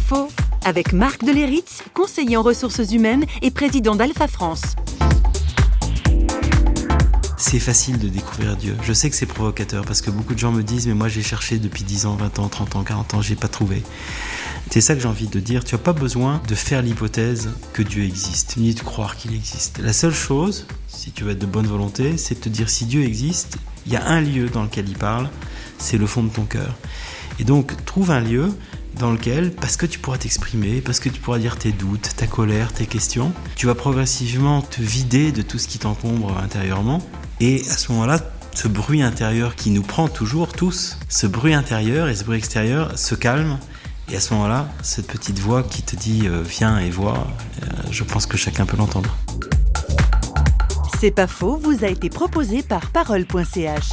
faux avec Marc Deleritz, conseiller en ressources humaines et président d'Alpha France. C'est facile de découvrir Dieu. Je sais que c'est provocateur parce que beaucoup de gens me disent mais moi j'ai cherché depuis 10 ans, 20 ans, 30 ans, 40 ans, j'ai pas trouvé. C'est ça que j'ai envie de dire. Tu n'as pas besoin de faire l'hypothèse que Dieu existe, ni de croire qu'il existe. La seule chose, si tu veux être de bonne volonté, c'est de te dire si Dieu existe, il y a un lieu dans lequel il parle, c'est le fond de ton cœur. Et donc trouve un lieu dans lequel, parce que tu pourras t'exprimer, parce que tu pourras dire tes doutes, ta colère, tes questions, tu vas progressivement te vider de tout ce qui t'encombre intérieurement. Et à ce moment-là, ce bruit intérieur qui nous prend toujours tous, ce bruit intérieur et ce bruit extérieur se calme. Et à ce moment-là, cette petite voix qui te dit euh, viens et vois, euh, je pense que chacun peut l'entendre. C'est pas faux, vous a été proposé par parole.ch.